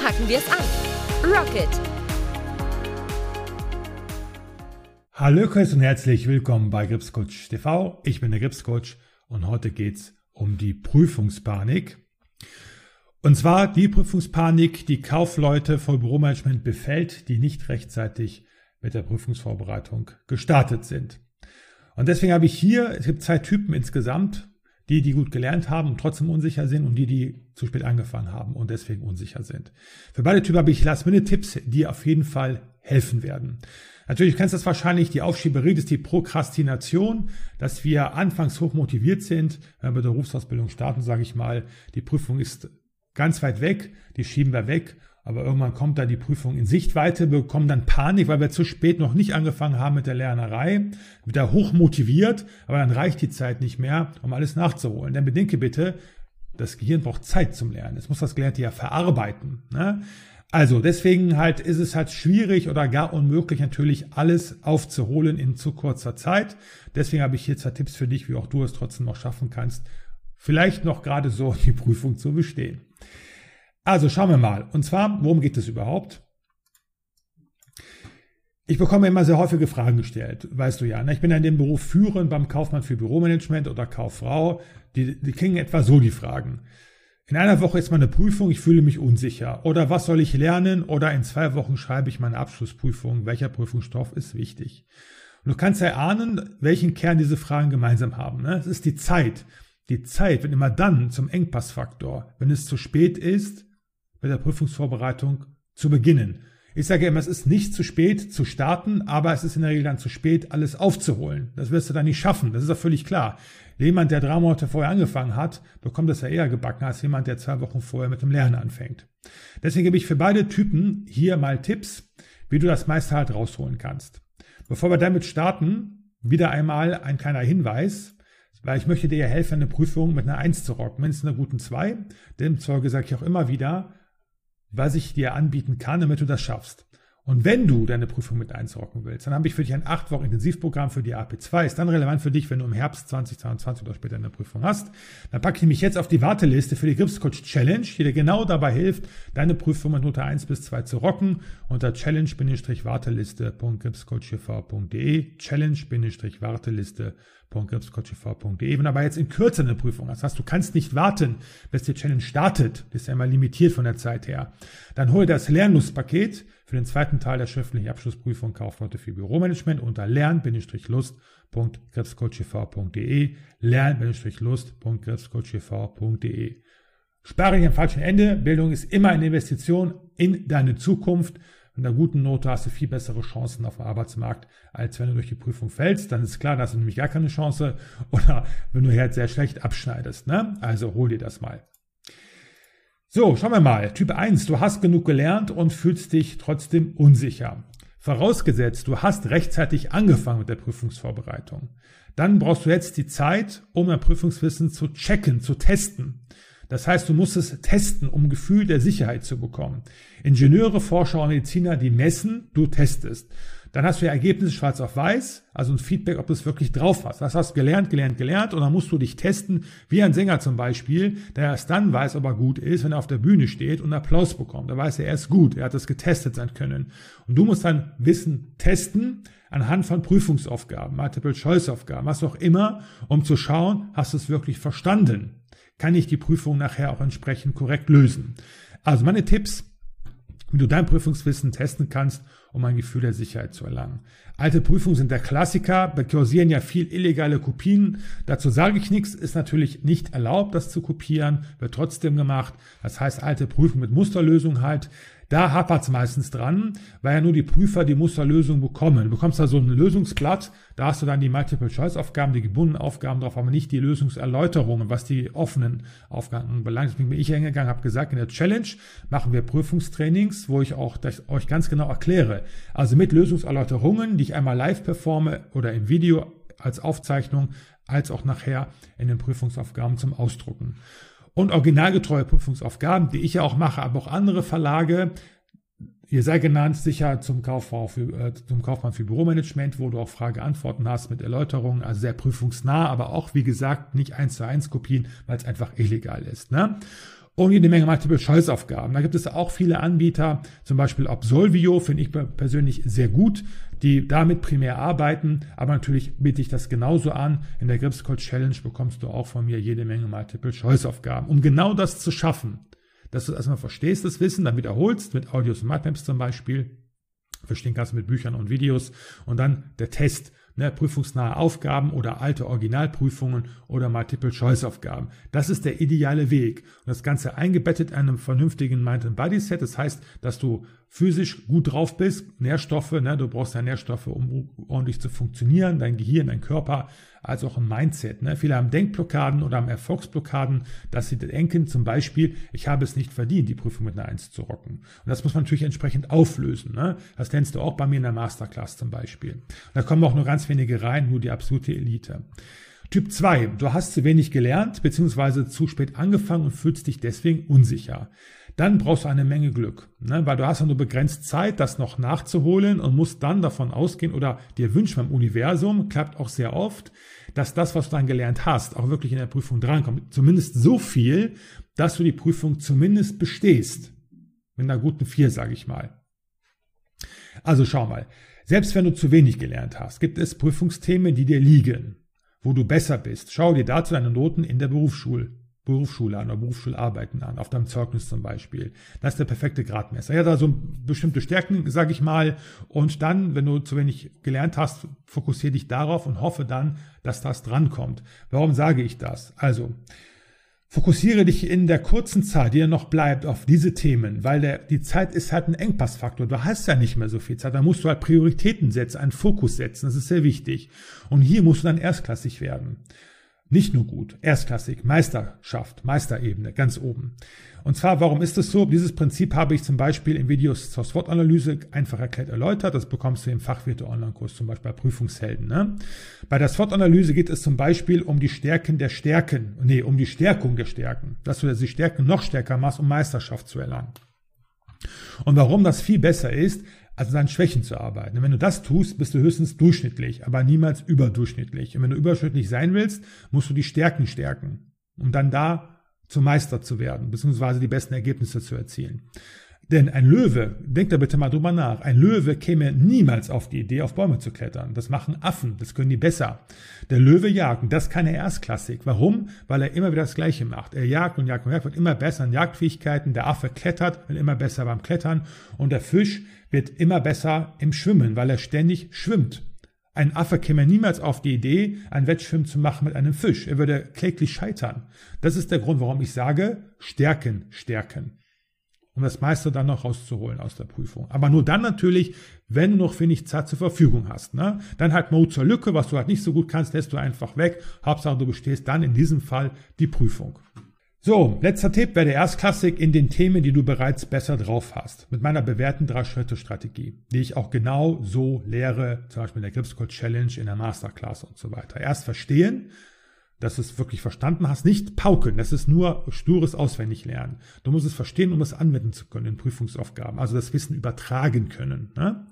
packen wir es an. Rocket! Hallo und herzlich willkommen bei Gripscoach TV. Ich bin der Gripscoach und heute geht's um die Prüfungspanik. Und zwar die Prüfungspanik, die Kaufleute vor Büromanagement befällt, die nicht rechtzeitig mit der Prüfungsvorbereitung gestartet sind. Und deswegen habe ich hier, es gibt zwei Typen insgesamt, die, die gut gelernt haben und trotzdem unsicher sind und die, die zu spät angefangen haben und deswegen unsicher sind. Für beide Typen habe ich Last-Minute-Tipps, die auf jeden Fall helfen werden. Natürlich kennst du das wahrscheinlich, die Aufschieberie ist die Prokrastination, dass wir anfangs hoch motiviert sind, wenn wir bei der Berufsausbildung starten, sage ich mal, die Prüfung ist ganz weit weg, die schieben wir weg, aber irgendwann kommt da die Prüfung in Sichtweite, bekommen dann Panik, weil wir zu spät noch nicht angefangen haben mit der Lernerei, wieder hoch motiviert, aber dann reicht die Zeit nicht mehr, um alles nachzuholen. Denn bedenke bitte, das Gehirn braucht Zeit zum Lernen. Es muss das Gelernte ja verarbeiten. Ne? Also deswegen halt ist es halt schwierig oder gar unmöglich natürlich alles aufzuholen in zu kurzer Zeit. Deswegen habe ich hier zwei Tipps für dich, wie auch du es trotzdem noch schaffen kannst, vielleicht noch gerade so die Prüfung zu bestehen. Also schauen wir mal. Und zwar, worum geht es überhaupt? Ich bekomme immer sehr häufige Fragen gestellt, weißt du ja. Ne? Ich bin ja in dem Beruf führend beim Kaufmann für Büromanagement oder Kauffrau. Die, die kriegen etwa so die Fragen. In einer Woche ist meine Prüfung, ich fühle mich unsicher. Oder was soll ich lernen? Oder in zwei Wochen schreibe ich meine Abschlussprüfung. Welcher Prüfungsstoff ist wichtig? Und du kannst ja ahnen, welchen Kern diese Fragen gemeinsam haben. Ne? Es ist die Zeit. Die Zeit wird immer dann zum Engpassfaktor, wenn es zu spät ist, mit der Prüfungsvorbereitung zu beginnen. Ich sage immer, es ist nicht zu spät zu starten, aber es ist in der Regel dann zu spät, alles aufzuholen. Das wirst du dann nicht schaffen. Das ist doch völlig klar. Jemand, der drei Monate vorher angefangen hat, bekommt das ja eher gebacken als jemand, der zwei Wochen vorher mit dem Lernen anfängt. Deswegen gebe ich für beide Typen hier mal Tipps, wie du das meiste halt rausholen kannst. Bevor wir damit starten, wieder einmal ein kleiner Hinweis weil ich möchte dir ja helfen, eine Prüfung mit einer 1 zu rocken, mindestens einer guten 2. Dem Zeuge sage ich auch immer wieder, was ich dir anbieten kann, damit du das schaffst. Und wenn du deine Prüfung mit einrocken willst, dann habe ich für dich ein 8 Wochen Intensivprogramm für die AP2. Ist dann relevant für dich, wenn du im Herbst 2022 oder später eine Prüfung hast. Dann packe ich mich jetzt auf die Warteliste für die Gripscoach Challenge, die dir genau dabei hilft, deine Prüfung mit Note 1 bis 2 zu rocken. Unter challenge-warteliste.gripscoachtv.de challenge-warteliste.de www.gripscoachtv.de. Wenn du aber jetzt in Kürze eine Prüfung hast, hast du kannst nicht warten, bis die Challenge startet, das ist ja immer limitiert von der Zeit her, dann hol das Lernlustpaket für den zweiten Teil der schriftlichen Abschlussprüfung Kaufleute für Büromanagement unter lern-lust.gripscoachtv.de lern-lust.gripscoachtv.de Spare dich am falschen Ende. Bildung ist immer eine Investition in deine Zukunft. Mit einer guten Note hast du viel bessere Chancen auf dem Arbeitsmarkt, als wenn du durch die Prüfung fällst. Dann ist klar, da hast du nämlich gar keine Chance. Oder wenn du jetzt sehr schlecht abschneidest. Ne? Also hol dir das mal. So, schauen wir mal. Typ 1, du hast genug gelernt und fühlst dich trotzdem unsicher. Vorausgesetzt, du hast rechtzeitig angefangen mit der Prüfungsvorbereitung. Dann brauchst du jetzt die Zeit, um dein Prüfungswissen zu checken, zu testen. Das heißt, du musst es testen, um Gefühl der Sicherheit zu bekommen. Ingenieure, Forscher und Mediziner, die messen, du testest. Dann hast du ja Ergebnisse schwarz auf weiß, also ein Feedback, ob du es wirklich drauf hast. Das hast du gelernt, gelernt, gelernt und dann musst du dich testen, wie ein Sänger zum Beispiel, der erst dann weiß, ob er gut ist, wenn er auf der Bühne steht und Applaus bekommt. Da weiß er, er ist gut, er hat es getestet sein können. Und du musst dann Wissen testen anhand von Prüfungsaufgaben, Multiple-Choice-Aufgaben, was auch immer, um zu schauen, hast du es wirklich verstanden kann ich die Prüfung nachher auch entsprechend korrekt lösen. Also meine Tipps, wie du dein Prüfungswissen testen kannst, um ein Gefühl der Sicherheit zu erlangen. Alte Prüfungen sind der Klassiker, bekursieren ja viel illegale Kopien. Dazu sage ich nichts, ist natürlich nicht erlaubt, das zu kopieren, wird trotzdem gemacht. Das heißt, alte Prüfungen mit Musterlösung halt. Da hapert es meistens dran, weil ja nur die Prüfer die Musterlösung bekommen. Du bekommst da so ein Lösungsblatt, da hast du dann die Multiple-Choice-Aufgaben, die gebundenen Aufgaben drauf, aber nicht die Lösungserläuterungen, was die offenen Aufgaben belangt. Deswegen bin ich hingegangen, habe gesagt, in der Challenge machen wir Prüfungstrainings, wo ich auch euch ganz genau erkläre. Also mit Lösungserläuterungen, die ich einmal live performe oder im Video als Aufzeichnung, als auch nachher in den Prüfungsaufgaben zum Ausdrucken und originalgetreue Prüfungsaufgaben, die ich ja auch mache, aber auch andere Verlage. Ihr sei genannt, sicher zum, Kaufmann für, äh, zum Kaufmann für Büromanagement, wo du auch Frage-Antworten hast mit Erläuterungen, also sehr prüfungsnah, aber auch, wie gesagt, nicht eins zu eins Kopien, weil es einfach illegal ist. Ne? Und jede Menge Multiple-Choice-Aufgaben. Da gibt es auch viele Anbieter, zum Beispiel Absolvio finde ich persönlich sehr gut, die damit primär arbeiten, aber natürlich biete ich das genauso an. In der Gripscode Challenge bekommst du auch von mir jede Menge Multiple-Choice-Aufgaben, um genau das zu schaffen. Dass du erstmal verstehst, das Wissen, dann wiederholst, mit Audios und Mindmaps zum Beispiel, verstehen kannst mit Büchern und Videos und dann der Test ne, prüfungsnahe Aufgaben oder alte Originalprüfungen oder Multiple-Choice-Aufgaben. Das ist der ideale Weg. Und das Ganze eingebettet in einem vernünftigen Mind-and-Body-Set. Das heißt, dass du physisch gut drauf bist, Nährstoffe, ne, du brauchst ja Nährstoffe, um ordentlich zu funktionieren, dein Gehirn, dein Körper, als auch ein Mindset. Ne. Viele haben Denkblockaden oder haben Erfolgsblockaden, dass sie denken zum Beispiel, ich habe es nicht verdient, die Prüfung mit einer Eins zu rocken. Und das muss man natürlich entsprechend auflösen. Ne. Das lernst du auch bei mir in der Masterclass zum Beispiel. Und da kommen auch nur ganz wenige rein, nur die absolute Elite. Typ 2, du hast zu wenig gelernt, beziehungsweise zu spät angefangen und fühlst dich deswegen unsicher dann brauchst du eine Menge Glück, ne? weil du hast ja nur begrenzt Zeit, das noch nachzuholen und musst dann davon ausgehen oder dir wünschen beim Universum, klappt auch sehr oft, dass das, was du dann gelernt hast, auch wirklich in der Prüfung drankommt. Zumindest so viel, dass du die Prüfung zumindest bestehst. Mit einer guten Vier, sage ich mal. Also schau mal, selbst wenn du zu wenig gelernt hast, gibt es Prüfungsthemen, die dir liegen, wo du besser bist. Schau dir dazu deine Noten in der Berufsschule Berufsschule an oder Berufsschularbeiten an, auf deinem Zeugnis zum Beispiel. Das ist der perfekte Gradmesser. Er hat also bestimmte Stärken, sage ich mal, und dann, wenn du zu wenig gelernt hast, fokussiere dich darauf und hoffe dann, dass das drankommt. Warum sage ich das? Also, Fokussiere dich in der kurzen Zeit, die dir noch bleibt, auf diese Themen, weil der, die Zeit ist halt ein Engpassfaktor. Du hast ja nicht mehr so viel Zeit. Da musst du halt Prioritäten setzen, einen Fokus setzen. Das ist sehr wichtig. Und hier musst du dann erstklassig werden. Nicht nur gut, erstklassig, Meisterschaft, Meisterebene, ganz oben. Und zwar, warum ist das so? Dieses Prinzip habe ich zum Beispiel in Videos zur SWOT-Analyse einfach erklärt erläutert. Das bekommst du im Fachwirte Online-Kurs, zum Beispiel bei Prüfungshelden. Ne? Bei der SWOT-Analyse geht es zum Beispiel um die Stärken der Stärken, nee, um die Stärkung der Stärken, dass du die Stärken noch stärker machst, um Meisterschaft zu erlangen. Und warum das viel besser ist, also seinen Schwächen zu arbeiten. Und wenn du das tust, bist du höchstens durchschnittlich, aber niemals überdurchschnittlich. Und wenn du überdurchschnittlich sein willst, musst du die Stärken stärken, um dann da zum Meister zu werden, beziehungsweise die besten Ergebnisse zu erzielen. Denn ein Löwe, denkt da bitte mal drüber nach, ein Löwe käme niemals auf die Idee, auf Bäume zu klettern. Das machen Affen, das können die besser. Der Löwe jagt, und das ist keine Erstklassik. Warum? Weil er immer wieder das Gleiche macht. Er jagt und jagt und jagt, wird immer besser an Jagdfähigkeiten. Der Affe klettert, wird immer besser beim Klettern. Und der Fisch wird immer besser im Schwimmen, weil er ständig schwimmt. Ein Affe käme niemals auf die Idee, ein Wettschwimmen zu machen mit einem Fisch. Er würde kläglich scheitern. Das ist der Grund, warum ich sage, stärken, stärken um das meiste dann noch rauszuholen aus der Prüfung. Aber nur dann natürlich, wenn du noch wenig Zeit zur Verfügung hast. Ne? Dann halt Mode zur Lücke, was du halt nicht so gut kannst, lässt du einfach weg. Hauptsache du bestehst dann in diesem Fall die Prüfung. So, letzter Tipp wäre der Erstklassik in den Themen, die du bereits besser drauf hast. Mit meiner bewährten Drei-Schritte-Strategie, die ich auch genau so lehre, zum Beispiel in der Gripscode Challenge, in der Masterclass und so weiter. Erst verstehen, dass du es wirklich verstanden hast. Nicht pauken, das ist nur stures Auswendiglernen. Du musst es verstehen, um es anwenden zu können in Prüfungsaufgaben, also das Wissen übertragen können. Ne?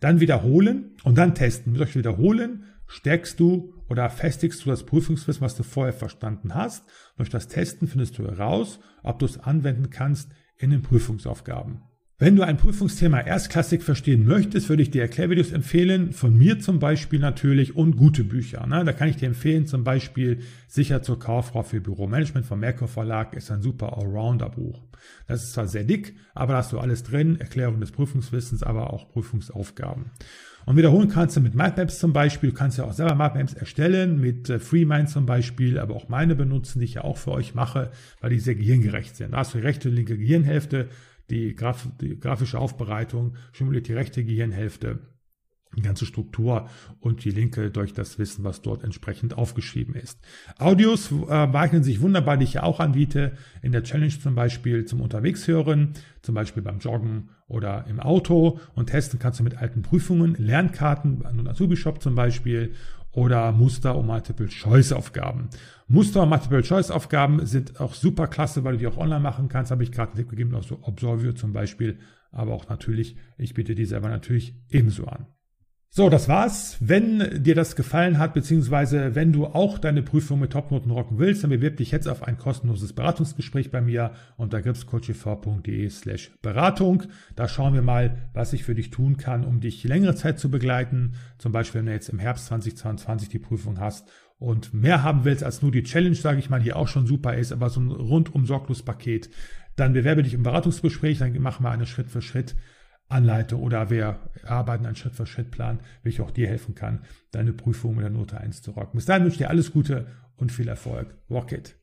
Dann wiederholen und dann testen. Durch Wiederholen stärkst du oder festigst du das Prüfungswissen, was du vorher verstanden hast. Durch das Testen findest du heraus, ob du es anwenden kannst in den Prüfungsaufgaben. Wenn du ein Prüfungsthema erstklassig verstehen möchtest, würde ich dir Erklärvideos empfehlen, von mir zum Beispiel natürlich und gute Bücher. Ne? Da kann ich dir empfehlen, zum Beispiel Sicher zur Kauffrau für Büromanagement vom Merkur Verlag ist ein super Allrounder-Buch. Das ist zwar sehr dick, aber da hast du alles drin, Erklärung des Prüfungswissens, aber auch Prüfungsaufgaben. Und wiederholen kannst du mit Mindmaps zum Beispiel. Du kannst ja auch selber Mindmaps erstellen, mit äh, FreeMind zum Beispiel, aber auch meine benutzen, die ich ja auch für euch mache, weil die sehr gehirngerecht sind. Da hast du rechte und linke Gehirnhälfte die, Graf, die grafische Aufbereitung, simuliert die rechte Gehirnhälfte die ganze Struktur und die linke durch das Wissen, was dort entsprechend aufgeschrieben ist. Audios äh, eignen sich wunderbar, die ich ja auch anbiete, in der Challenge zum Beispiel zum Unterwegshören, zum Beispiel beim Joggen oder im Auto und testen kannst du mit alten Prüfungen, Lernkarten, an Azubi-Shop zum Beispiel oder Muster- und Multiple-Choice-Aufgaben. Muster- und Multiple-Choice-Aufgaben sind auch super klasse, weil du die auch online machen kannst. Habe ich gerade einen Tipp gegeben, auch so Obsolvio zum Beispiel. Aber auch natürlich, ich biete die selber natürlich ebenso an. So, das war's. Wenn dir das gefallen hat, beziehungsweise wenn du auch deine Prüfung mit Topnoten rocken willst, dann bewirb dich jetzt auf ein kostenloses Beratungsgespräch bei mir unter gripscoachv.de slash Beratung. Da schauen wir mal, was ich für dich tun kann, um dich längere Zeit zu begleiten. Zum Beispiel, wenn du jetzt im Herbst 2022 die Prüfung hast und mehr haben willst als nur die Challenge, sage ich mal, die auch schon super ist, aber so ein rundum sorglos Paket, dann bewerbe dich im Beratungsgespräch, dann machen wir eine Schritt für Schritt Anleitung oder wir arbeiten einen Schritt-für-Schritt-Plan, wie auch dir helfen kann, deine Prüfung mit der Note 1 zu rocken. Bis dahin wünsche ich dir alles Gute und viel Erfolg. Rock it!